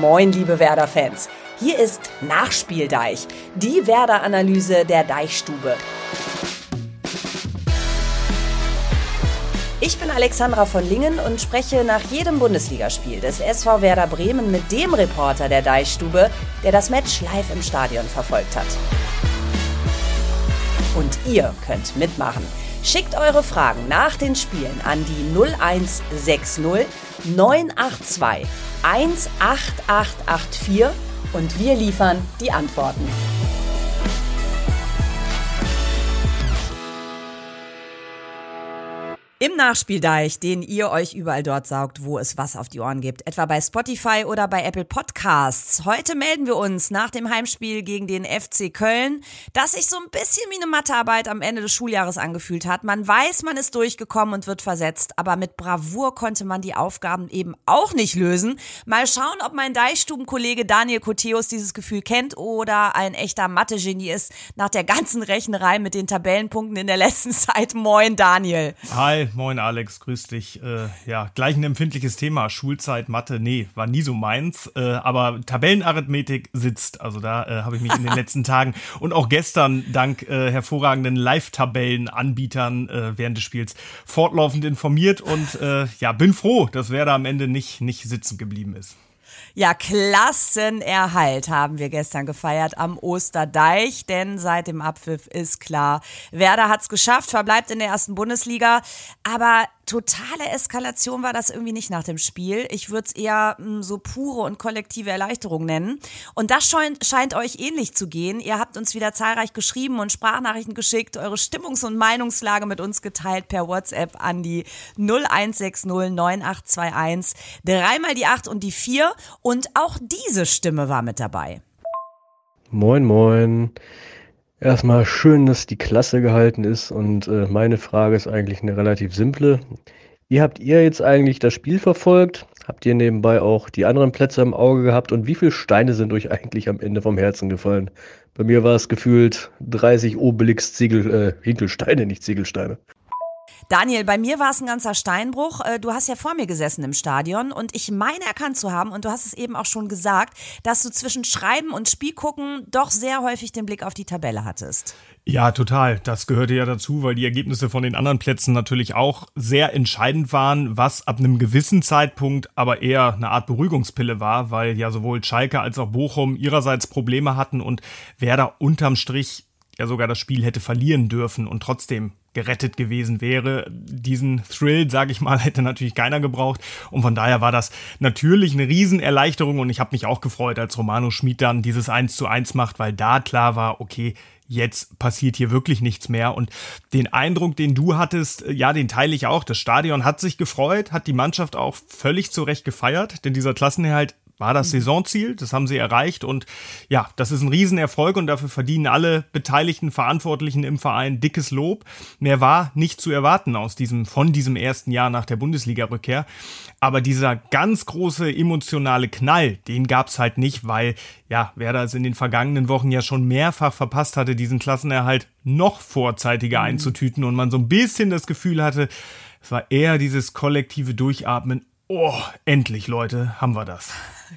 Moin, liebe Werder-Fans. Hier ist Nachspieldeich, die Werder-Analyse der Deichstube. Ich bin Alexandra von Lingen und spreche nach jedem Bundesligaspiel des SV Werder Bremen mit dem Reporter der Deichstube, der das Match live im Stadion verfolgt hat. Und ihr könnt mitmachen. Schickt eure Fragen nach den Spielen an die 0160 982 18884 und wir liefern die Antworten. Im Nachspieldeich, den ihr euch überall dort saugt, wo es was auf die Ohren gibt, etwa bei Spotify oder bei Apple Podcasts. Heute melden wir uns nach dem Heimspiel gegen den FC Köln, das sich so ein bisschen wie eine Mathearbeit am Ende des Schuljahres angefühlt hat. Man weiß, man ist durchgekommen und wird versetzt, aber mit Bravour konnte man die Aufgaben eben auch nicht lösen. Mal schauen, ob mein Deichstubenkollege Daniel Koteus dieses Gefühl kennt oder ein echter Mathe-Genie ist nach der ganzen Rechnerei mit den Tabellenpunkten in der letzten Zeit. Moin, Daniel. Hi moin Alex, grüß dich. Äh, ja, gleich ein empfindliches Thema. Schulzeit, Mathe, nee, war nie so meins. Äh, aber Tabellenarithmetik sitzt. Also da äh, habe ich mich in den letzten Tagen und auch gestern dank äh, hervorragenden Live-Tabellenanbietern äh, während des Spiels fortlaufend informiert und äh, ja, bin froh, dass wer da am Ende nicht, nicht sitzen geblieben ist. Ja, Klassenerhalt haben wir gestern gefeiert am Osterdeich, denn seit dem Abpfiff ist klar, Werder hat's geschafft, verbleibt in der ersten Bundesliga, aber totale Eskalation war das irgendwie nicht nach dem Spiel. Ich würde es eher mh, hm, so pure und kollektive Erleichterung nennen. Und das scheint, scheint euch ähnlich zu gehen. Ihr habt uns wieder zahlreich geschrieben und Sprachnachrichten geschickt, eure Stimmungs- und Meinungslage mit uns geteilt per WhatsApp an die 0160 9821. Dreimal die 8 und die 4. Und auch diese Stimme war mit dabei. Moin, moin. Erstmal schön, dass die Klasse gehalten ist und äh, meine Frage ist eigentlich eine relativ simple. Wie habt ihr jetzt eigentlich das Spiel verfolgt? Habt ihr nebenbei auch die anderen Plätze im Auge gehabt und wie viele Steine sind euch eigentlich am Ende vom Herzen gefallen? Bei mir war es gefühlt 30 Obelix-Ziegel, äh, Hinkelsteine, nicht Ziegelsteine. Daniel, bei mir war es ein ganzer Steinbruch. Äh, du hast ja vor mir gesessen im Stadion und ich meine erkannt zu haben, und du hast es eben auch schon gesagt, dass du zwischen Schreiben und Spiel gucken doch sehr häufig den Blick auf die Tabelle hattest. Ja, total. Das gehörte ja dazu, weil die Ergebnisse von den anderen Plätzen natürlich auch sehr entscheidend waren, was ab einem gewissen Zeitpunkt aber eher eine Art Beruhigungspille war, weil ja sowohl Schalke als auch Bochum ihrerseits Probleme hatten und Werder unterm Strich ja sogar das Spiel hätte verlieren dürfen und trotzdem gerettet gewesen wäre. Diesen Thrill, sage ich mal, hätte natürlich keiner gebraucht. Und von daher war das natürlich eine Riesenerleichterung. Und ich habe mich auch gefreut, als Romano Schmid dann dieses 1 zu 1 macht, weil da klar war, okay, jetzt passiert hier wirklich nichts mehr. Und den Eindruck, den du hattest, ja, den teile ich auch. Das Stadion hat sich gefreut, hat die Mannschaft auch völlig zu Recht gefeiert, denn dieser Klassenerhalt war das. Saisonziel. Das haben sie erreicht und ja, das ist ein Riesenerfolg und dafür verdienen alle beteiligten Verantwortlichen im Verein dickes Lob. Mehr war nicht zu erwarten aus diesem, von diesem ersten Jahr nach der Bundesliga-Rückkehr. Aber dieser ganz große emotionale Knall, den gab's halt nicht, weil ja, Werder es in den vergangenen Wochen ja schon mehrfach verpasst hatte, diesen Klassenerhalt noch vorzeitiger mhm. einzutüten und man so ein bisschen das Gefühl hatte, es war eher dieses kollektive Durchatmen. Oh, endlich, Leute, haben wir das.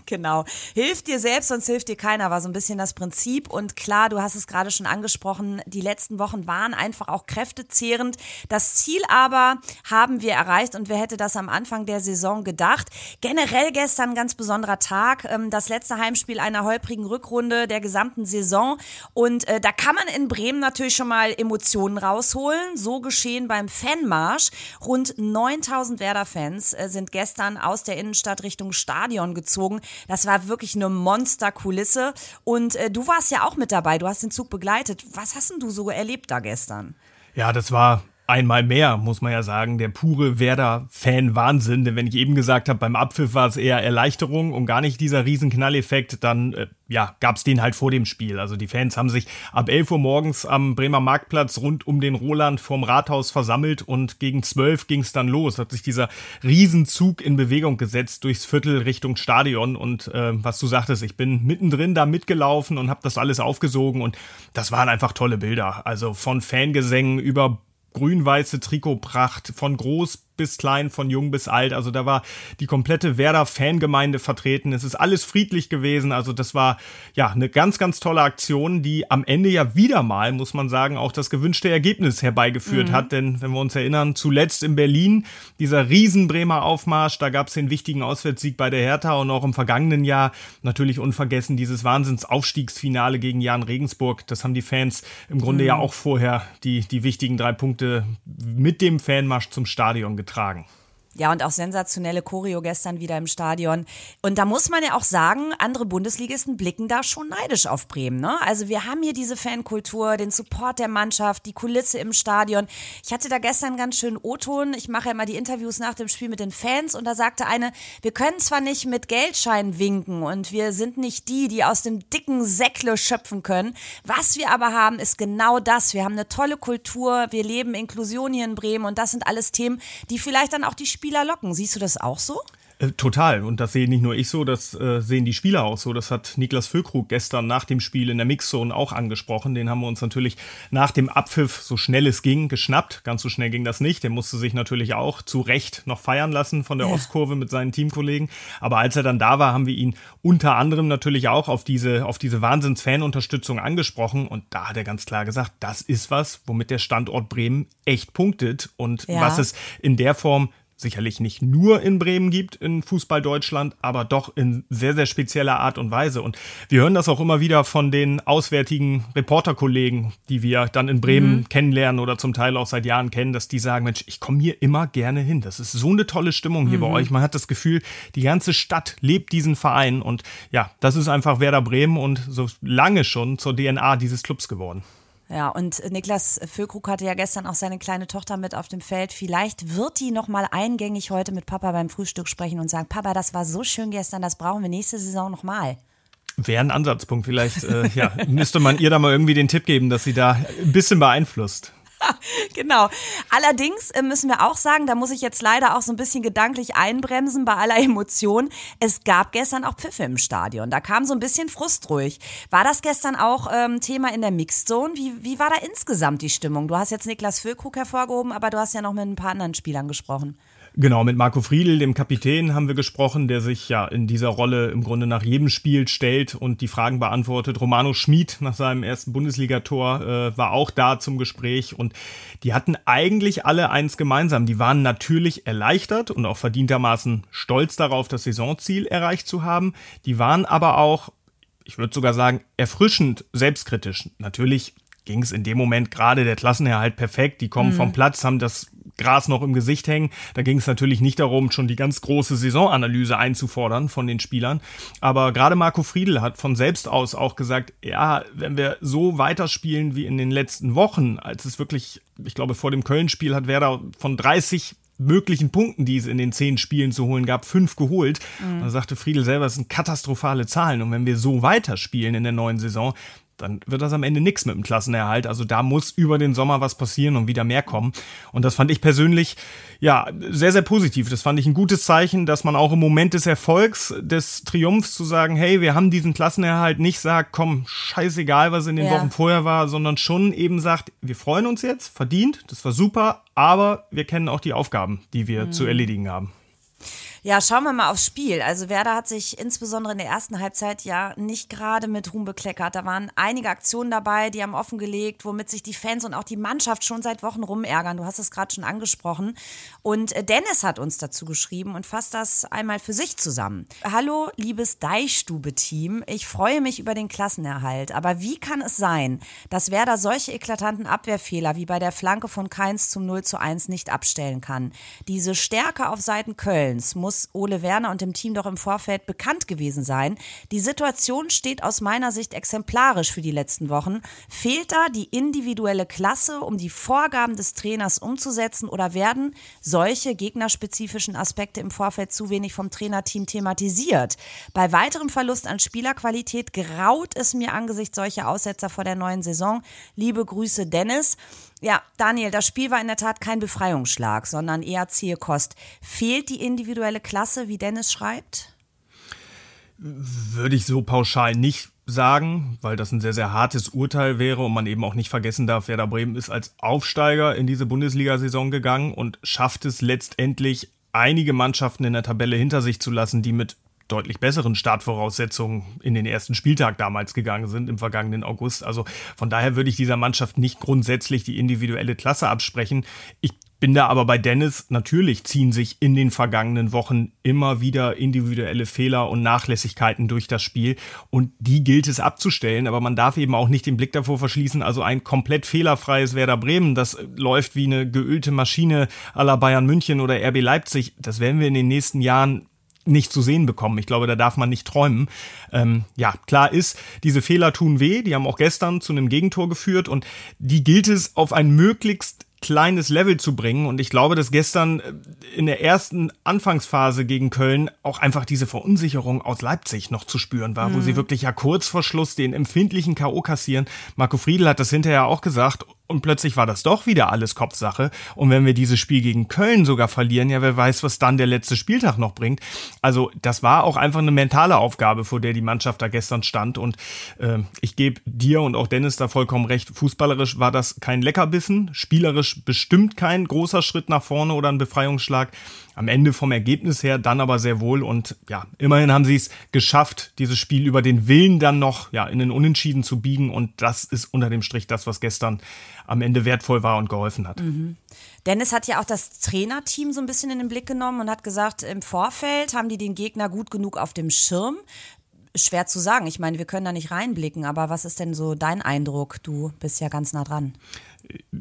Genau. Hilft dir selbst, sonst hilft dir keiner, war so ein bisschen das Prinzip. Und klar, du hast es gerade schon angesprochen, die letzten Wochen waren einfach auch kräftezehrend. Das Ziel aber haben wir erreicht und wer hätte das am Anfang der Saison gedacht? Generell gestern ganz besonderer Tag, ähm, das letzte Heimspiel einer holprigen Rückrunde der gesamten Saison. Und äh, da kann man in Bremen natürlich schon mal Emotionen rausholen. So geschehen beim Fanmarsch. Rund 9000 Werder-Fans äh, sind gestern aus der Innenstadt Richtung Stadion gezogen. Das war wirklich eine Monsterkulisse. Und äh, du warst ja auch mit dabei, du hast den Zug begleitet. Was hast denn du so erlebt da gestern? Ja, das war einmal mehr, muss man ja sagen, der pure Werder-Fan-Wahnsinn. Denn wenn ich eben gesagt habe, beim Abpfiff war es eher Erleichterung und gar nicht dieser Riesenknalleffekt, dann äh, ja, gab es den halt vor dem Spiel. Also die Fans haben sich ab 11 Uhr morgens am Bremer Marktplatz rund um den Roland vorm Rathaus versammelt und gegen 12 ging es dann los. Hat sich dieser Riesenzug in Bewegung gesetzt durchs Viertel Richtung Stadion und äh, was du sagtest, ich bin mittendrin da mitgelaufen und habe das alles aufgesogen und das waren einfach tolle Bilder. Also von Fangesängen über grün-weiße Trikotpracht von groß bis klein, von jung bis alt. Also da war die komplette Werder-Fangemeinde vertreten. Es ist alles friedlich gewesen. Also das war ja eine ganz, ganz tolle Aktion, die am Ende ja wieder mal, muss man sagen, auch das gewünschte Ergebnis herbeigeführt mhm. hat. Denn wenn wir uns erinnern, zuletzt in Berlin, dieser riesen Bremer Aufmarsch, da gab es den wichtigen Auswärtssieg bei der Hertha und auch im vergangenen Jahr natürlich unvergessen dieses Wahnsinnsaufstiegsfinale gegen Jan Regensburg. Das haben die Fans im Grunde mhm. ja auch vorher die, die wichtigen drei Punkte mit dem Fanmarsch zum Stadion getragen. Ja, und auch sensationelle Choreo gestern wieder im Stadion. Und da muss man ja auch sagen, andere Bundesligisten blicken da schon neidisch auf Bremen. Ne? Also wir haben hier diese Fankultur, den Support der Mannschaft, die Kulisse im Stadion. Ich hatte da gestern ganz schönen O-Ton. Ich mache ja immer die Interviews nach dem Spiel mit den Fans und da sagte eine, wir können zwar nicht mit Geldscheinen winken und wir sind nicht die, die aus dem dicken Säckle schöpfen können. Was wir aber haben, ist genau das. Wir haben eine tolle Kultur, wir leben Inklusion hier in Bremen und das sind alles Themen, die vielleicht dann auch die Spieler Spieler locken. Siehst du das auch so? Äh, total. Und das sehe nicht nur ich so, das äh, sehen die Spieler auch so. Das hat Niklas Füllkrug gestern nach dem Spiel in der Mixzone auch angesprochen. Den haben wir uns natürlich nach dem Abpfiff, so schnell es ging, geschnappt. Ganz so schnell ging das nicht. Der musste sich natürlich auch zu Recht noch feiern lassen von der ja. Ostkurve mit seinen Teamkollegen. Aber als er dann da war, haben wir ihn unter anderem natürlich auch auf diese, auf diese Wahnsinns-Fan-Unterstützung angesprochen. Und da hat er ganz klar gesagt, das ist was, womit der Standort Bremen echt punktet und ja. was es in der Form sicherlich nicht nur in Bremen gibt, in Fußball Deutschland, aber doch in sehr, sehr spezieller Art und Weise. Und wir hören das auch immer wieder von den auswärtigen Reporterkollegen, die wir dann in Bremen mhm. kennenlernen oder zum Teil auch seit Jahren kennen, dass die sagen, Mensch, ich komme hier immer gerne hin. Das ist so eine tolle Stimmung hier mhm. bei euch. Man hat das Gefühl, die ganze Stadt lebt diesen Verein. Und ja, das ist einfach Werder Bremen und so lange schon zur DNA dieses Clubs geworden. Ja, und Niklas Füllkrug hatte ja gestern auch seine kleine Tochter mit auf dem Feld. Vielleicht wird die noch mal eingängig heute mit Papa beim Frühstück sprechen und sagen, Papa, das war so schön gestern, das brauchen wir nächste Saison noch mal. Wäre ein Ansatzpunkt. Vielleicht äh, ja, müsste man ihr da mal irgendwie den Tipp geben, dass sie da ein bisschen beeinflusst. genau. Allerdings äh, müssen wir auch sagen, da muss ich jetzt leider auch so ein bisschen gedanklich einbremsen bei aller Emotion. Es gab gestern auch Pfiffe im Stadion. Da kam so ein bisschen Frust ruhig. War das gestern auch ähm, Thema in der Mixed Zone? Wie, wie war da insgesamt die Stimmung? Du hast jetzt Niklas Füllkrug hervorgehoben, aber du hast ja noch mit ein paar anderen Spielern gesprochen. Genau, mit Marco Friedl, dem Kapitän, haben wir gesprochen, der sich ja in dieser Rolle im Grunde nach jedem Spiel stellt und die Fragen beantwortet. Romano Schmid nach seinem ersten Bundesligator äh, war auch da zum Gespräch und die hatten eigentlich alle eins gemeinsam. Die waren natürlich erleichtert und auch verdientermaßen stolz darauf, das Saisonziel erreicht zu haben. Die waren aber auch, ich würde sogar sagen, erfrischend selbstkritisch. Natürlich ging es in dem Moment gerade der Klassenerhalt perfekt. Die kommen mhm. vom Platz, haben das Gras noch im Gesicht hängen. Da ging es natürlich nicht darum, schon die ganz große Saisonanalyse einzufordern von den Spielern. Aber gerade Marco Friedl hat von selbst aus auch gesagt, ja, wenn wir so weiterspielen wie in den letzten Wochen, als es wirklich, ich glaube, vor dem Köln-Spiel hat Werder von 30 möglichen Punkten, die es in den zehn Spielen zu holen gab, fünf geholt. Mhm. Da sagte Friedel selber, es sind katastrophale Zahlen. Und wenn wir so weiterspielen in der neuen Saison, dann wird das am Ende nichts mit dem Klassenerhalt. Also da muss über den Sommer was passieren und wieder mehr kommen. Und das fand ich persönlich ja sehr, sehr positiv. Das fand ich ein gutes Zeichen, dass man auch im Moment des Erfolgs, des Triumphs zu sagen, hey, wir haben diesen Klassenerhalt, nicht sagt, komm, scheißegal, was in den ja. Wochen vorher war, sondern schon eben sagt, wir freuen uns jetzt, verdient, das war super, aber wir kennen auch die Aufgaben, die wir mhm. zu erledigen haben. Ja, schauen wir mal aufs Spiel. Also Werder hat sich insbesondere in der ersten Halbzeit ja nicht gerade mit Ruhm bekleckert. Da waren einige Aktionen dabei, die haben offengelegt, womit sich die Fans und auch die Mannschaft schon seit Wochen rumärgern. Du hast es gerade schon angesprochen. Und äh, Dennis hat uns dazu geschrieben und fasst das einmal für sich zusammen. Hallo, liebes Deichstube-Team. Ich freue mich über den Klassenerhalt. Aber wie kann es sein, dass Werder solche eklatanten Abwehrfehler wie bei der Flanke von Keins zum 0 zu 1 nicht abstellen kann? Diese Stärke auf Seiten Kölns muss muss Ole Werner und dem Team doch im Vorfeld bekannt gewesen sein. Die Situation steht aus meiner Sicht exemplarisch für die letzten Wochen. Fehlt da die individuelle Klasse, um die Vorgaben des Trainers umzusetzen oder werden solche gegnerspezifischen Aspekte im Vorfeld zu wenig vom Trainerteam thematisiert? Bei weiterem Verlust an Spielerqualität graut es mir angesichts solcher Aussetzer vor der neuen Saison. Liebe Grüße, Dennis. Ja, Daniel, das Spiel war in der Tat kein Befreiungsschlag, sondern eher zähe Kost. Fehlt die individuelle Klasse, wie Dennis schreibt? Würde ich so pauschal nicht sagen, weil das ein sehr, sehr hartes Urteil wäre und man eben auch nicht vergessen darf, Werder Bremen ist als Aufsteiger in diese Bundesliga-Saison gegangen und schafft es letztendlich, einige Mannschaften in der Tabelle hinter sich zu lassen, die mit deutlich besseren Startvoraussetzungen in den ersten Spieltag damals gegangen sind, im vergangenen August. Also von daher würde ich dieser Mannschaft nicht grundsätzlich die individuelle Klasse absprechen. Ich bin da aber bei Dennis, natürlich ziehen sich in den vergangenen Wochen immer wieder individuelle Fehler und Nachlässigkeiten durch das Spiel. Und die gilt es abzustellen, aber man darf eben auch nicht den Blick davor verschließen, also ein komplett fehlerfreies Werder Bremen, das läuft wie eine geölte Maschine aller Bayern München oder RB Leipzig, das werden wir in den nächsten Jahren nicht zu sehen bekommen. Ich glaube, da darf man nicht träumen. Ähm, ja, klar ist, diese Fehler tun weh. Die haben auch gestern zu einem Gegentor geführt und die gilt es auf ein möglichst kleines Level zu bringen. Und ich glaube, dass gestern äh, in der ersten Anfangsphase gegen Köln auch einfach diese Verunsicherung aus Leipzig noch zu spüren war, mhm. wo sie wirklich ja kurz vor Schluss den empfindlichen K.O. kassieren. Marco Friedl hat das hinterher auch gesagt und plötzlich war das doch wieder alles Kopfsache. Und wenn wir dieses Spiel gegen Köln sogar verlieren, ja, wer weiß, was dann der letzte Spieltag noch bringt. Also das war auch einfach eine mentale Aufgabe, vor der die Mannschaft da gestern stand. Und äh, ich gebe dir und auch Dennis da vollkommen recht. Fußballerisch war das kein Leckerbissen, spielerisch bestimmt kein großer Schritt nach vorne oder ein Befreiungsschlag. Am Ende vom Ergebnis her dann aber sehr wohl. Und ja, immerhin haben sie es geschafft, dieses Spiel über den Willen dann noch ja, in den Unentschieden zu biegen. Und das ist unter dem Strich das, was gestern am Ende wertvoll war und geholfen hat. Mhm. Dennis hat ja auch das Trainerteam so ein bisschen in den Blick genommen und hat gesagt, im Vorfeld haben die den Gegner gut genug auf dem Schirm. Schwer zu sagen. Ich meine, wir können da nicht reinblicken, aber was ist denn so dein Eindruck? Du bist ja ganz nah dran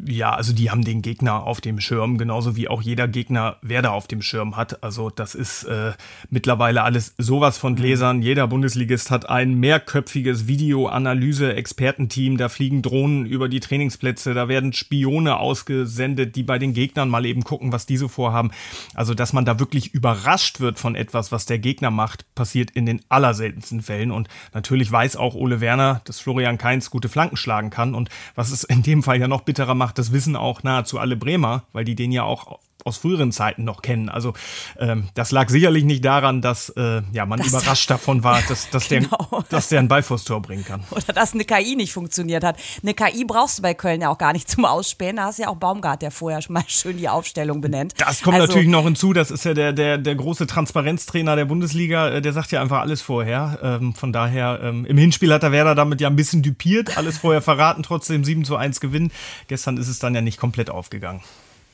ja, also die haben den Gegner auf dem Schirm, genauso wie auch jeder Gegner Werder auf dem Schirm hat. Also das ist äh, mittlerweile alles sowas von Gläsern. Jeder Bundesligist hat ein mehrköpfiges Videoanalyse-Expertenteam. Da fliegen Drohnen über die Trainingsplätze, da werden Spione ausgesendet, die bei den Gegnern mal eben gucken, was diese vorhaben. Also dass man da wirklich überrascht wird von etwas, was der Gegner macht, passiert in den allerseltensten Fällen. Und natürlich weiß auch Ole Werner, dass Florian Kainz gute Flanken schlagen kann. Und was es in dem Fall ja noch bitterer macht, das wissen auch nahezu alle Bremer, weil die den ja auch aus früheren Zeiten noch kennen. Also ähm, das lag sicherlich nicht daran, dass äh, ja, man das überrascht davon war, dass, dass, genau. der, dass der ein Ball vors Tor bringen kann. Oder dass eine KI nicht funktioniert hat. Eine KI brauchst du bei Köln ja auch gar nicht zum Ausspähen. Da hast du ja auch Baumgart, der vorher schon mal schön die Aufstellung benennt. Das kommt also, natürlich noch hinzu. Das ist ja der, der, der große Transparenztrainer der Bundesliga. Äh, der sagt ja einfach alles vorher. Ähm, von daher, ähm, im Hinspiel hat der Werder damit ja ein bisschen düpiert. Alles vorher verraten, trotzdem 7 zu 1 gewinnen. Gestern ist es dann ja nicht komplett aufgegangen.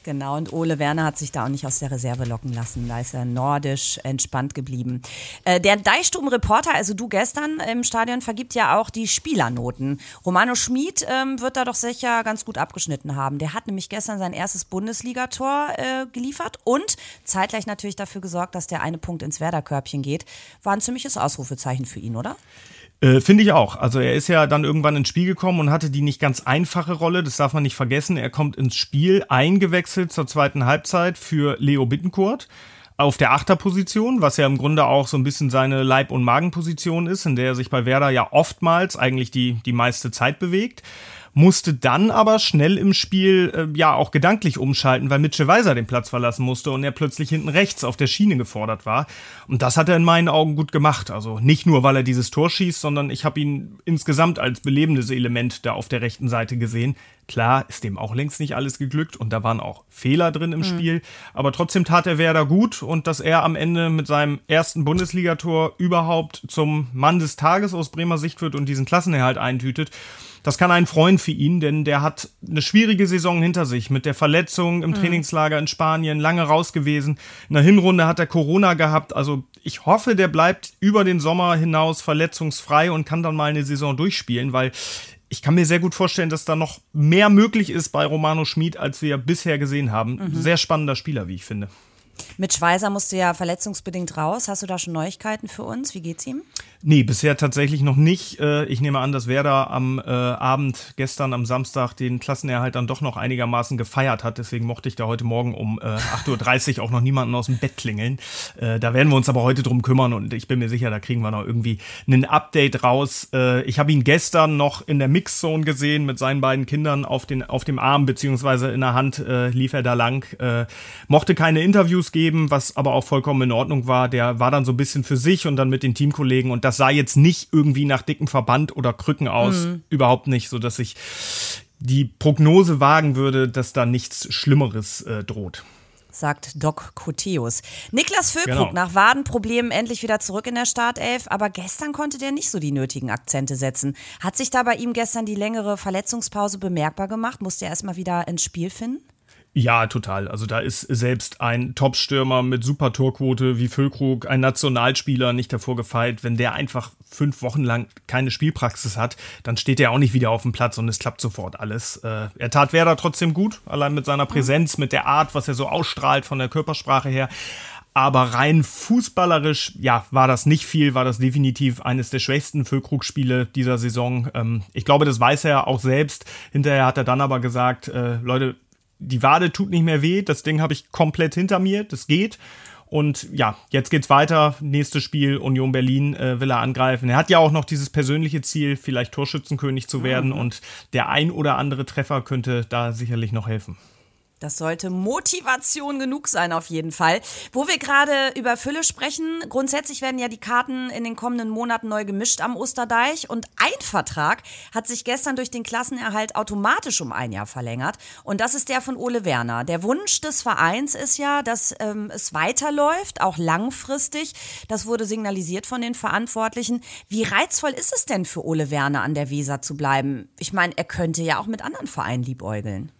Genau, und Ole Werner hat sich da auch nicht aus der Reserve locken lassen. Da ist er nordisch entspannt geblieben. Äh, der Deichstum-Reporter, also du gestern im Stadion, vergibt ja auch die Spielernoten. Romano Schmid ähm, wird da doch sicher ganz gut abgeschnitten haben. Der hat nämlich gestern sein erstes Bundesligator äh, geliefert und zeitgleich natürlich dafür gesorgt, dass der eine Punkt ins Werder-Körbchen geht. War ein ziemliches Ausrufezeichen für ihn, oder? Äh, Finde ich auch. Also er ist ja dann irgendwann ins Spiel gekommen und hatte die nicht ganz einfache Rolle. Das darf man nicht vergessen. Er kommt ins Spiel eingewechselt zur zweiten Halbzeit für Leo Bittencourt auf der Achterposition, was ja im Grunde auch so ein bisschen seine Leib- und Magenposition ist, in der er sich bei Werder ja oftmals eigentlich die, die meiste Zeit bewegt musste dann aber schnell im Spiel äh, ja auch gedanklich umschalten, weil Mitchell Weiser den Platz verlassen musste und er plötzlich hinten rechts auf der Schiene gefordert war. Und das hat er in meinen Augen gut gemacht. Also nicht nur, weil er dieses Tor schießt, sondern ich habe ihn insgesamt als belebendes Element da auf der rechten Seite gesehen. Klar ist dem auch längst nicht alles geglückt und da waren auch Fehler drin im mhm. Spiel, aber trotzdem tat er Werder gut und dass er am Ende mit seinem ersten Bundesligator überhaupt zum Mann des Tages aus Bremer Sicht wird und diesen Klassenerhalt eintütet. Das kann einen freuen für ihn, denn der hat eine schwierige Saison hinter sich mit der Verletzung im mhm. Trainingslager in Spanien, lange raus gewesen. In der Hinrunde hat er Corona gehabt. Also ich hoffe, der bleibt über den Sommer hinaus verletzungsfrei und kann dann mal eine Saison durchspielen, weil ich kann mir sehr gut vorstellen, dass da noch mehr möglich ist bei Romano Schmid, als wir bisher gesehen haben. Mhm. Sehr spannender Spieler, wie ich finde. Mit Schweizer musste ja verletzungsbedingt raus. Hast du da schon Neuigkeiten für uns? Wie geht's ihm? Nee, bisher tatsächlich noch nicht. Äh, ich nehme an, dass Werder am äh, Abend gestern am Samstag den Klassenerhalt dann doch noch einigermaßen gefeiert hat. Deswegen mochte ich da heute Morgen um 8.30 äh, Uhr auch noch niemanden aus dem Bett klingeln. Da werden wir uns aber heute drum kümmern und ich bin mir sicher, da kriegen wir noch irgendwie ein Update raus. Ich habe ihn gestern noch in der Mixzone gesehen mit seinen beiden Kindern auf, den, auf dem Arm beziehungsweise in der Hand lief er da lang. Mochte keine Interviews Geben, was aber auch vollkommen in Ordnung war. Der war dann so ein bisschen für sich und dann mit den Teamkollegen und das sah jetzt nicht irgendwie nach dicken Verband oder Krücken aus. Mhm. Überhaupt nicht, so dass ich die Prognose wagen würde, dass da nichts Schlimmeres äh, droht sagt Doc Coteus. Niklas Füllkrug genau. nach Wadenproblemen endlich wieder zurück in der Startelf, aber gestern konnte der nicht so die nötigen Akzente setzen. Hat sich da bei ihm gestern die längere Verletzungspause bemerkbar gemacht? Musste er erstmal wieder ins Spiel finden? Ja, total. Also da ist selbst ein Top-Stürmer mit super Torquote wie Füllkrug, ein Nationalspieler nicht davor gefeit. Wenn der einfach fünf Wochen lang keine Spielpraxis hat, dann steht er auch nicht wieder auf dem Platz und es klappt sofort alles. Äh, er tat Werder trotzdem gut, allein mit seiner Präsenz, mit der Art, was er so ausstrahlt von der Körpersprache her. Aber rein fußballerisch, ja, war das nicht viel, war das definitiv eines der schwächsten Füllkrug-Spiele dieser Saison. Ähm, ich glaube, das weiß er auch selbst. Hinterher hat er dann aber gesagt, äh, Leute, die Wade tut nicht mehr weh, das Ding habe ich komplett hinter mir, das geht. Und ja, jetzt geht's weiter. Nächstes Spiel, Union Berlin äh, will er angreifen. Er hat ja auch noch dieses persönliche Ziel, vielleicht Torschützenkönig zu werden. Mhm. Und der ein oder andere Treffer könnte da sicherlich noch helfen. Das sollte Motivation genug sein, auf jeden Fall. Wo wir gerade über Fülle sprechen, grundsätzlich werden ja die Karten in den kommenden Monaten neu gemischt am Osterdeich und ein Vertrag hat sich gestern durch den Klassenerhalt automatisch um ein Jahr verlängert und das ist der von Ole Werner. Der Wunsch des Vereins ist ja, dass ähm, es weiterläuft, auch langfristig. Das wurde signalisiert von den Verantwortlichen. Wie reizvoll ist es denn für Ole Werner an der Weser zu bleiben? Ich meine, er könnte ja auch mit anderen Vereinen liebäugeln.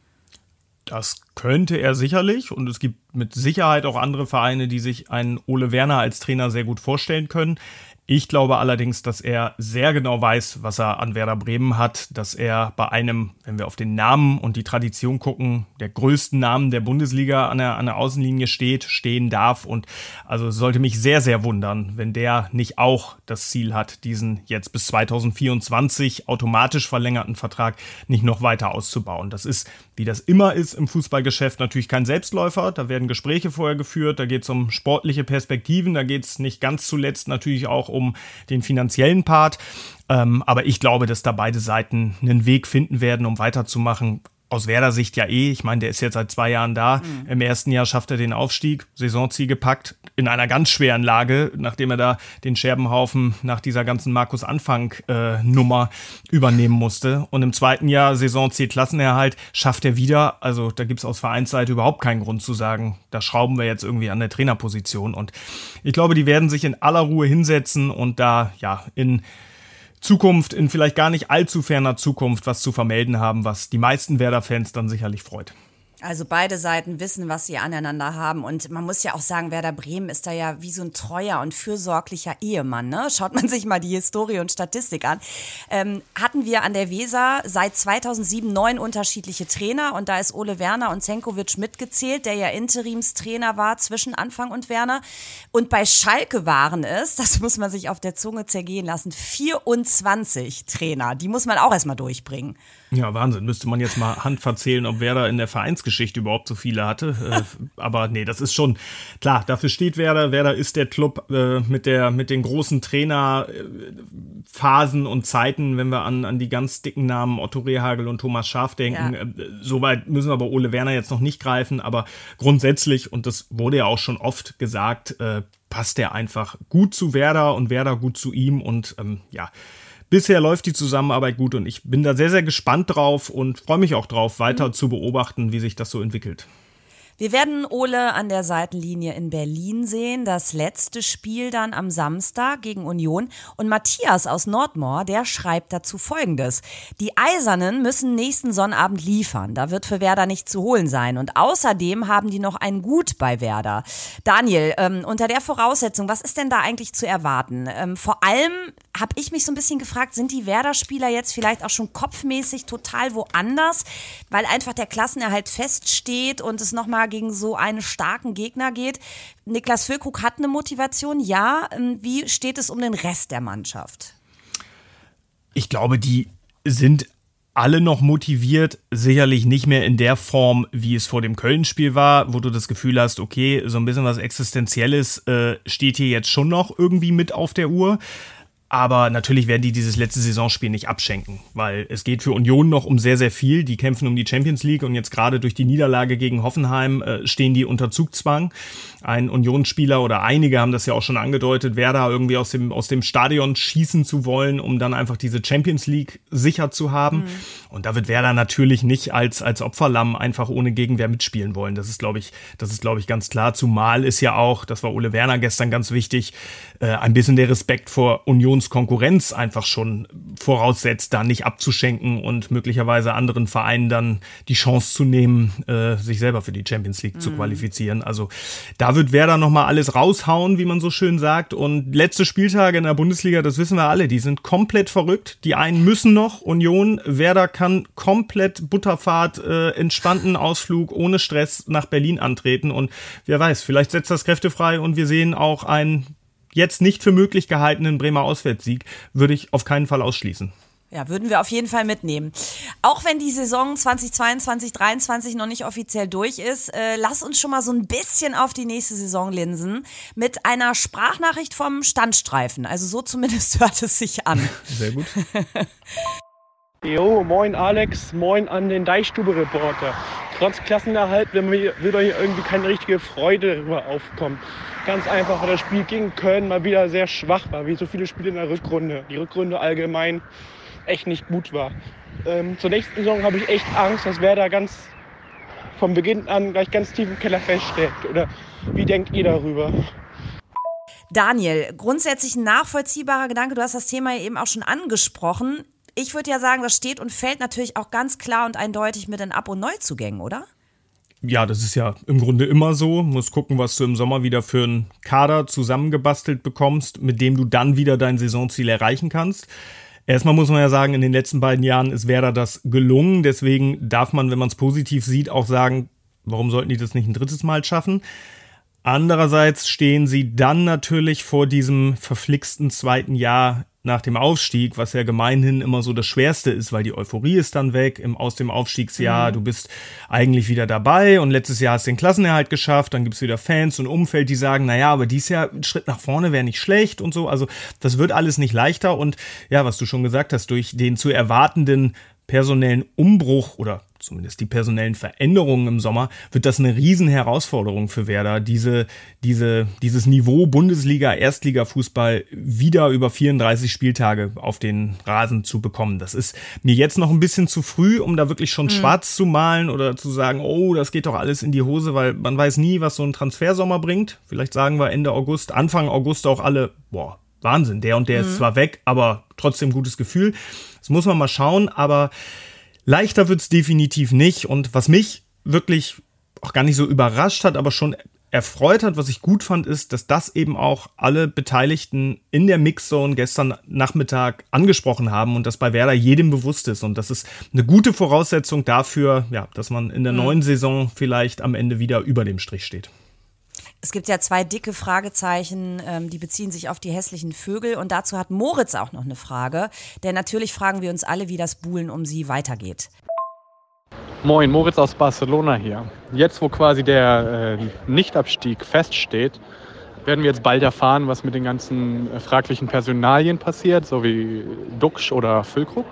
Das könnte er sicherlich und es gibt mit Sicherheit auch andere Vereine, die sich einen Ole Werner als Trainer sehr gut vorstellen können. Ich glaube allerdings, dass er sehr genau weiß, was er an Werder Bremen hat, dass er bei einem, wenn wir auf den Namen und die Tradition gucken, der größten Namen der Bundesliga an der, an der Außenlinie steht, stehen darf. Und also sollte mich sehr, sehr wundern, wenn der nicht auch das Ziel hat, diesen jetzt bis 2024 automatisch verlängerten Vertrag nicht noch weiter auszubauen. Das ist, wie das immer ist im Fußballgeschäft, natürlich kein Selbstläufer. Da werden Gespräche vorher geführt, da geht es um sportliche Perspektiven, da geht es nicht ganz zuletzt natürlich auch um den finanziellen Part. Ähm, aber ich glaube, dass da beide Seiten einen Weg finden werden, um weiterzumachen aus Werder Sicht ja eh. Ich meine, der ist jetzt seit zwei Jahren da. Mhm. Im ersten Jahr schafft er den Aufstieg, Saisonziel gepackt, in einer ganz schweren Lage, nachdem er da den Scherbenhaufen nach dieser ganzen Markus Anfang äh, Nummer übernehmen musste. Und im zweiten Jahr Saisonziel Klassenerhalt schafft er wieder. Also da gibt's aus Vereinsseite überhaupt keinen Grund zu sagen, da schrauben wir jetzt irgendwie an der Trainerposition. Und ich glaube, die werden sich in aller Ruhe hinsetzen und da ja in Zukunft, in vielleicht gar nicht allzu ferner Zukunft was zu vermelden haben, was die meisten Werder-Fans dann sicherlich freut. Also beide Seiten wissen, was sie aneinander haben. Und man muss ja auch sagen, Werder Bremen ist da ja wie so ein treuer und fürsorglicher Ehemann. Ne? Schaut man sich mal die Historie und Statistik an. Ähm, hatten wir an der Weser seit 2007 neun unterschiedliche Trainer. Und da ist Ole Werner und Zenkovic mitgezählt, der ja Interimstrainer war zwischen Anfang und Werner. Und bei Schalke waren es, das muss man sich auf der Zunge zergehen lassen, 24 Trainer. Die muss man auch erstmal durchbringen. Ja, Wahnsinn. Müsste man jetzt mal Hand verzählen, ob Werder in der Vereinsgeschichte überhaupt so viele hatte. Äh, aber nee, das ist schon klar. Dafür steht Werder. Werder ist der Club äh, mit der mit den großen Trainerphasen und Zeiten, wenn wir an, an die ganz dicken Namen Otto Rehagel und Thomas Schaf denken. Ja. Äh, Soweit müssen wir bei Ole Werner jetzt noch nicht greifen, aber grundsätzlich, und das wurde ja auch schon oft gesagt, äh, passt er einfach gut zu Werder und Werder gut zu ihm und ähm, ja bisher läuft die Zusammenarbeit gut und ich bin da sehr, sehr gespannt drauf und freue mich auch drauf, weiter mhm. zu beobachten, wie sich das so entwickelt. Wir werden Ole an der Seitenlinie in Berlin sehen. Das letzte Spiel dann am Samstag gegen Union. Und Matthias aus Nordmoor, der schreibt dazu Folgendes. Die Eisernen müssen nächsten Sonnabend liefern. Da wird für Werder nicht zu holen sein. Und außerdem haben die noch ein Gut bei Werder. Daniel, ähm, unter der Voraussetzung, was ist denn da eigentlich zu erwarten? Ähm, vor allem habe ich mich so ein bisschen gefragt, sind die Werder-Spieler jetzt vielleicht auch schon kopfmäßig total woanders, weil einfach der Klassenerhalt feststeht und es nochmal gegen so einen starken Gegner geht? Niklas Füllkrug hat eine Motivation, ja. Ähm, wie steht es um den Rest der Mannschaft? Ich glaube, die sind alle noch motiviert, sicherlich nicht mehr in der Form, wie es vor dem Köln-Spiel war, wo du das Gefühl hast, okay, so ein bisschen was Existenzielles äh, steht hier jetzt schon noch irgendwie mit auf der Uhr. Aber natürlich werden die dieses letzte Saisonspiel nicht abschenken, weil es geht für Union noch um sehr, sehr viel. Die kämpfen um die Champions League und jetzt gerade durch die Niederlage gegen Hoffenheim äh, stehen die unter Zugzwang. Ein Unionsspieler oder einige haben das ja auch schon angedeutet, wer da irgendwie aus dem, aus dem Stadion schießen zu wollen, um dann einfach diese Champions League sicher zu haben. Mhm. Und da wird Werder natürlich nicht als, als Opferlamm einfach ohne Gegenwehr mitspielen wollen. Das ist, glaube ich, das ist, glaube ich, ganz klar. Zumal ist ja auch, das war Ole Werner gestern ganz wichtig, äh, ein bisschen der Respekt vor Unionskonkurrenz einfach schon voraussetzt, da nicht abzuschenken und möglicherweise anderen Vereinen dann die Chance zu nehmen, äh, sich selber für die Champions League mhm. zu qualifizieren. Also da wird Werder nochmal alles raushauen, wie man so schön sagt. Und letzte Spieltage in der Bundesliga, das wissen wir alle, die sind komplett verrückt. Die einen müssen noch, Union, Werder kann komplett Butterfahrt, äh, entspannten Ausflug ohne Stress nach Berlin antreten. Und wer weiß, vielleicht setzt das Kräfte frei und wir sehen auch ein jetzt nicht für möglich gehaltenen Bremer Auswärtssieg würde ich auf keinen Fall ausschließen. Ja, würden wir auf jeden Fall mitnehmen. Auch wenn die Saison 2022, 2023 noch nicht offiziell durch ist, äh, lass uns schon mal so ein bisschen auf die nächste Saison linsen mit einer Sprachnachricht vom Standstreifen. Also so zumindest hört es sich an. Sehr gut. Jo, moin Alex, moin an den Deichstube-Reporter. Trotz Klassenerhalt will, doch hier irgendwie keine richtige Freude darüber aufkommen. Ganz einfach, weil das Spiel gegen Köln mal wieder sehr schwach war, wie so viele Spiele in der Rückrunde. Die Rückrunde allgemein echt nicht gut war. Ähm, zur nächsten Saison habe ich echt Angst, dass wer da ganz vom Beginn an gleich ganz tief im Keller feststeckt. Oder wie denkt ihr darüber? Daniel, grundsätzlich ein nachvollziehbarer Gedanke. Du hast das Thema eben auch schon angesprochen. Ich würde ja sagen, das steht und fällt natürlich auch ganz klar und eindeutig mit den Ab- und Neuzugängen, oder? ja, das ist ja im Grunde immer so. Muss gucken, was du im Sommer wieder für einen Kader zusammengebastelt bekommst, mit dem du dann wieder dein Saisonziel erreichen kannst. Erstmal muss man ja sagen, in den letzten beiden Jahren ist Werder das gelungen. Deswegen darf man, wenn man es positiv sieht, auch sagen, warum sollten die das nicht ein drittes Mal schaffen? Andererseits stehen sie dann natürlich vor diesem verflixten zweiten Jahr nach dem Aufstieg, was ja gemeinhin immer so das Schwerste ist, weil die Euphorie ist dann weg im, aus dem Aufstiegsjahr. Mhm. Du bist eigentlich wieder dabei und letztes Jahr hast du den Klassenerhalt geschafft, dann gibt's wieder Fans und Umfeld, die sagen, naja, aber dies Jahr ein Schritt nach vorne wäre nicht schlecht und so. Also das wird alles nicht leichter und ja, was du schon gesagt hast, durch den zu erwartenden personellen Umbruch oder zumindest die personellen Veränderungen im Sommer, wird das eine Riesenherausforderung für Werder, diese, diese, dieses Niveau Bundesliga, Erstliga-Fußball wieder über 34 Spieltage auf den Rasen zu bekommen. Das ist mir jetzt noch ein bisschen zu früh, um da wirklich schon mhm. schwarz zu malen oder zu sagen, oh, das geht doch alles in die Hose, weil man weiß nie, was so ein Transfersommer bringt. Vielleicht sagen wir Ende August, Anfang August auch alle, boah, Wahnsinn, der und der mhm. ist zwar weg, aber trotzdem gutes Gefühl. Das muss man mal schauen, aber leichter wird's definitiv nicht. Und was mich wirklich auch gar nicht so überrascht hat, aber schon erfreut hat, was ich gut fand, ist, dass das eben auch alle Beteiligten in der Mixzone gestern Nachmittag angesprochen haben und dass bei Werder jedem bewusst ist. Und das ist eine gute Voraussetzung dafür, ja, dass man in der mhm. neuen Saison vielleicht am Ende wieder über dem Strich steht. Es gibt ja zwei dicke Fragezeichen, ähm, die beziehen sich auf die hässlichen Vögel. Und dazu hat Moritz auch noch eine Frage. Denn natürlich fragen wir uns alle, wie das Buhlen um sie weitergeht. Moin, Moritz aus Barcelona hier. Jetzt, wo quasi der äh, Nichtabstieg feststeht, werden wir jetzt bald erfahren, was mit den ganzen äh, fraglichen Personalien passiert, so wie Duxch oder Füllkrug.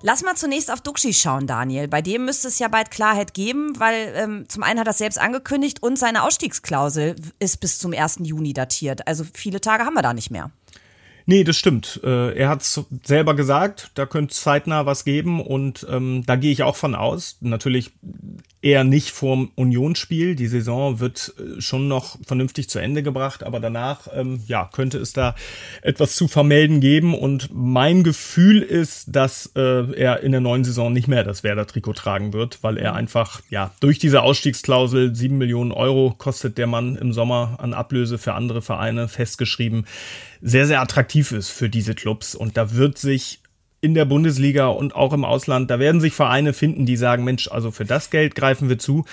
Lass mal zunächst auf Duxi schauen, Daniel. Bei dem müsste es ja bald Klarheit geben, weil ähm, zum einen hat er selbst angekündigt und seine Ausstiegsklausel ist bis zum 1. Juni datiert. Also viele Tage haben wir da nicht mehr. Nee, das stimmt. Äh, er hat es selber gesagt, da könnte es zeitnah was geben und ähm, da gehe ich auch von aus. Natürlich eher nicht vorm Unionsspiel. Die Saison wird äh, schon noch vernünftig zu Ende gebracht, aber danach ähm, ja, könnte es da etwas zu vermelden geben. Und mein Gefühl ist, dass äh, er in der neuen Saison nicht mehr das Werder-Trikot tragen wird, weil er einfach ja durch diese Ausstiegsklausel sieben Millionen Euro kostet der Mann im Sommer an Ablöse für andere Vereine festgeschrieben sehr, sehr attraktiv ist für diese Clubs. Und da wird sich in der Bundesliga und auch im Ausland, da werden sich Vereine finden, die sagen, Mensch, also für das Geld greifen wir zu.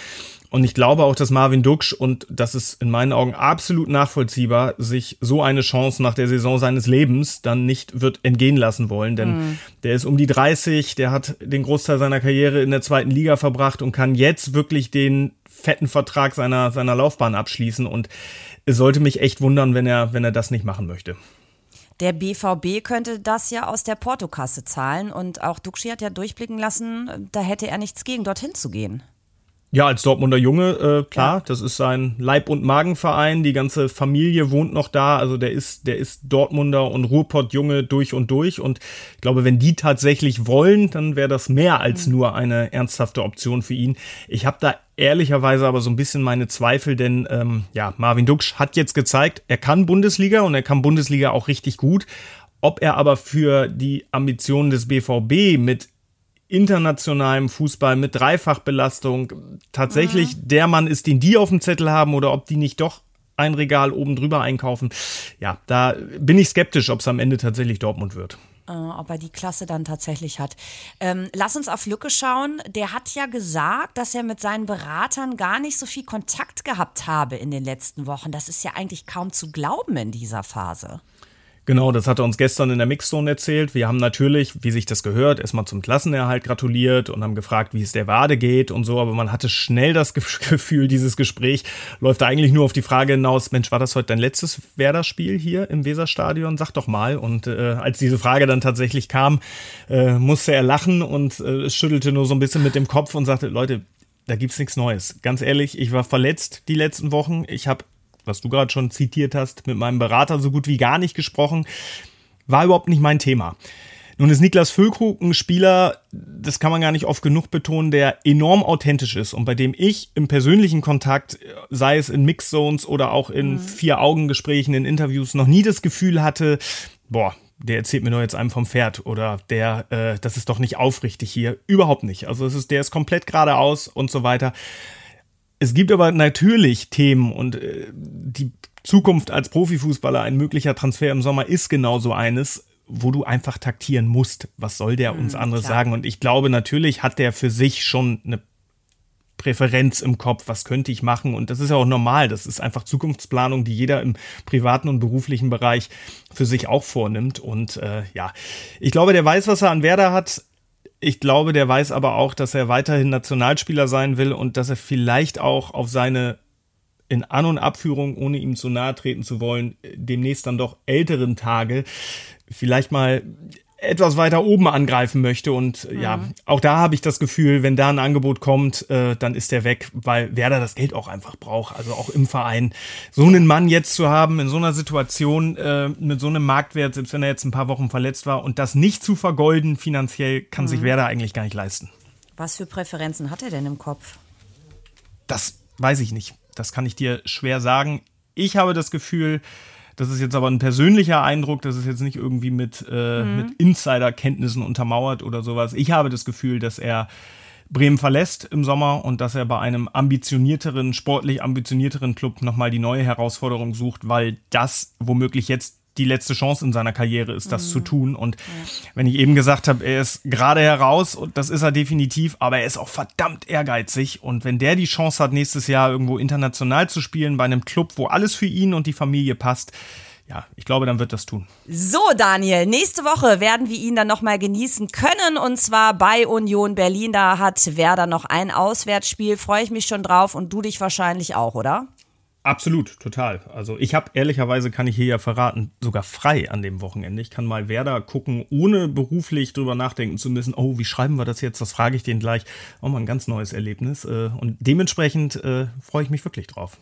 Und ich glaube auch, dass Marvin Duksch, und das ist in meinen Augen absolut nachvollziehbar, sich so eine Chance nach der Saison seines Lebens dann nicht wird entgehen lassen wollen. Denn mhm. der ist um die 30, der hat den Großteil seiner Karriere in der zweiten Liga verbracht und kann jetzt wirklich den fetten Vertrag seiner, seiner Laufbahn abschließen. Und es sollte mich echt wundern, wenn er, wenn er das nicht machen möchte. Der BVB könnte das ja aus der Portokasse zahlen und auch Duxi hat ja durchblicken lassen, da hätte er nichts gegen, dorthin zu gehen. Ja, als Dortmunder Junge, äh, klar, ja. das ist sein Leib- und Magenverein. Die ganze Familie wohnt noch da. Also der ist, der ist Dortmunder und Ruhrpott-Junge durch und durch. Und ich glaube, wenn die tatsächlich wollen, dann wäre das mehr als mhm. nur eine ernsthafte Option für ihn. Ich habe da ehrlicherweise aber so ein bisschen meine Zweifel, denn ähm, ja, Marvin Duksch hat jetzt gezeigt, er kann Bundesliga und er kann Bundesliga auch richtig gut. Ob er aber für die Ambitionen des BVB mit internationalem Fußball mit Dreifachbelastung tatsächlich mhm. der Mann ist, den die auf dem Zettel haben oder ob die nicht doch ein Regal oben drüber einkaufen. Ja, da bin ich skeptisch, ob es am Ende tatsächlich Dortmund wird. Äh, ob er die Klasse dann tatsächlich hat. Ähm, lass uns auf Lücke schauen. Der hat ja gesagt, dass er mit seinen Beratern gar nicht so viel Kontakt gehabt habe in den letzten Wochen. Das ist ja eigentlich kaum zu glauben in dieser Phase. Genau, das hat er uns gestern in der Mixzone erzählt. Wir haben natürlich, wie sich das gehört, erstmal zum Klassenerhalt gratuliert und haben gefragt, wie es der Wade geht und so, aber man hatte schnell das Gefühl, dieses Gespräch läuft eigentlich nur auf die Frage hinaus, Mensch, war das heute dein letztes Werder-Spiel hier im Weserstadion? Sag doch mal. Und äh, als diese Frage dann tatsächlich kam, äh, musste er lachen und äh, schüttelte nur so ein bisschen mit dem Kopf und sagte, Leute, da gibt's nichts Neues. Ganz ehrlich, ich war verletzt die letzten Wochen. Ich habe was du gerade schon zitiert hast, mit meinem Berater so gut wie gar nicht gesprochen. War überhaupt nicht mein Thema. Nun ist Niklas Füllkrug ein Spieler, das kann man gar nicht oft genug betonen, der enorm authentisch ist und bei dem ich im persönlichen Kontakt, sei es in Mixzones oder auch in mhm. Vier-Augen-Gesprächen, in Interviews, noch nie das Gefühl hatte, boah, der erzählt mir doch jetzt einem vom Pferd oder der, äh, das ist doch nicht aufrichtig hier. Überhaupt nicht. Also es ist, der ist komplett geradeaus und so weiter. Es gibt aber natürlich Themen und äh, die Zukunft als Profifußballer, ein möglicher Transfer im Sommer ist genauso eines, wo du einfach taktieren musst. Was soll der uns mhm, anderes klar. sagen? Und ich glaube, natürlich hat der für sich schon eine Präferenz im Kopf, was könnte ich machen? Und das ist ja auch normal. Das ist einfach Zukunftsplanung, die jeder im privaten und beruflichen Bereich für sich auch vornimmt. Und äh, ja, ich glaube, der weiß, was er an Werder hat. Ich glaube, der weiß aber auch, dass er weiterhin Nationalspieler sein will und dass er vielleicht auch auf seine in An- und Abführung, ohne ihm zu nahe treten zu wollen, demnächst dann doch älteren Tage vielleicht mal etwas weiter oben angreifen möchte. Und mhm. ja, auch da habe ich das Gefühl, wenn da ein Angebot kommt, äh, dann ist der weg, weil Werder das Geld auch einfach braucht. Also auch im Verein. So einen Mann jetzt zu haben, in so einer Situation, äh, mit so einem Marktwert, selbst wenn er jetzt ein paar Wochen verletzt war, und das nicht zu vergolden finanziell, kann mhm. sich Werder eigentlich gar nicht leisten. Was für Präferenzen hat er denn im Kopf? Das weiß ich nicht. Das kann ich dir schwer sagen. Ich habe das Gefühl, das ist jetzt aber ein persönlicher Eindruck, das ist jetzt nicht irgendwie mit, äh, mhm. mit Insider-Kenntnissen untermauert oder sowas. Ich habe das Gefühl, dass er Bremen verlässt im Sommer und dass er bei einem ambitionierteren, sportlich ambitionierteren Club nochmal die neue Herausforderung sucht, weil das womöglich jetzt die letzte Chance in seiner Karriere ist, das mhm. zu tun. Und ja. wenn ich eben gesagt habe, er ist gerade heraus und das ist er definitiv, aber er ist auch verdammt ehrgeizig. Und wenn der die Chance hat, nächstes Jahr irgendwo international zu spielen, bei einem Club, wo alles für ihn und die Familie passt, ja, ich glaube, dann wird das tun. So, Daniel, nächste Woche werden wir ihn dann nochmal genießen können und zwar bei Union Berlin. Da hat Werder noch ein Auswärtsspiel. Freue ich mich schon drauf und du dich wahrscheinlich auch, oder? Absolut, total. Also ich habe ehrlicherweise, kann ich hier ja verraten, sogar frei an dem Wochenende. Ich kann mal Werder gucken, ohne beruflich drüber nachdenken zu müssen, oh, wie schreiben wir das jetzt? Das frage ich den gleich. Auch mal ein ganz neues Erlebnis. Äh, und dementsprechend äh, freue ich mich wirklich drauf.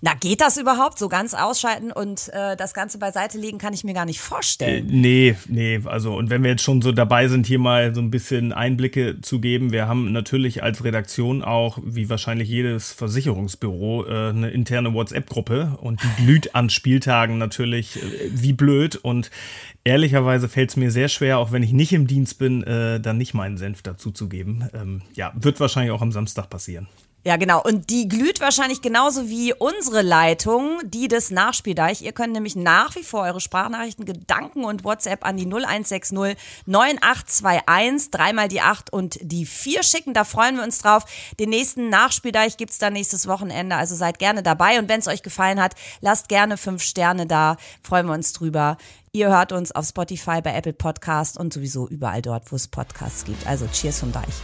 Na, geht das überhaupt? So ganz ausschalten und äh, das Ganze beiseite legen, kann ich mir gar nicht vorstellen. Äh, nee, nee, also und wenn wir jetzt schon so dabei sind, hier mal so ein bisschen Einblicke zu geben, wir haben natürlich als Redaktion auch, wie wahrscheinlich jedes Versicherungsbüro, äh, eine interne WhatsApp-Gruppe und die glüht an Spieltagen natürlich äh, wie blöd und ehrlicherweise fällt es mir sehr schwer, auch wenn ich nicht im Dienst bin, äh, dann nicht meinen Senf dazu zu geben. Ähm, ja, wird wahrscheinlich auch am Samstag passieren. Ja, genau. Und die glüht wahrscheinlich genauso wie unsere Leitung, die des Nachspieldeich. Ihr könnt nämlich nach wie vor eure Sprachnachrichten, Gedanken und WhatsApp an die 0160 9821, dreimal die 8 und die 4 schicken. Da freuen wir uns drauf. Den nächsten Nachspieldeich gibt's dann nächstes Wochenende. Also seid gerne dabei. Und wenn es euch gefallen hat, lasst gerne fünf Sterne da. Freuen wir uns drüber. Ihr hört uns auf Spotify, bei Apple Podcast und sowieso überall dort, wo es Podcasts gibt. Also Cheers vom Deich.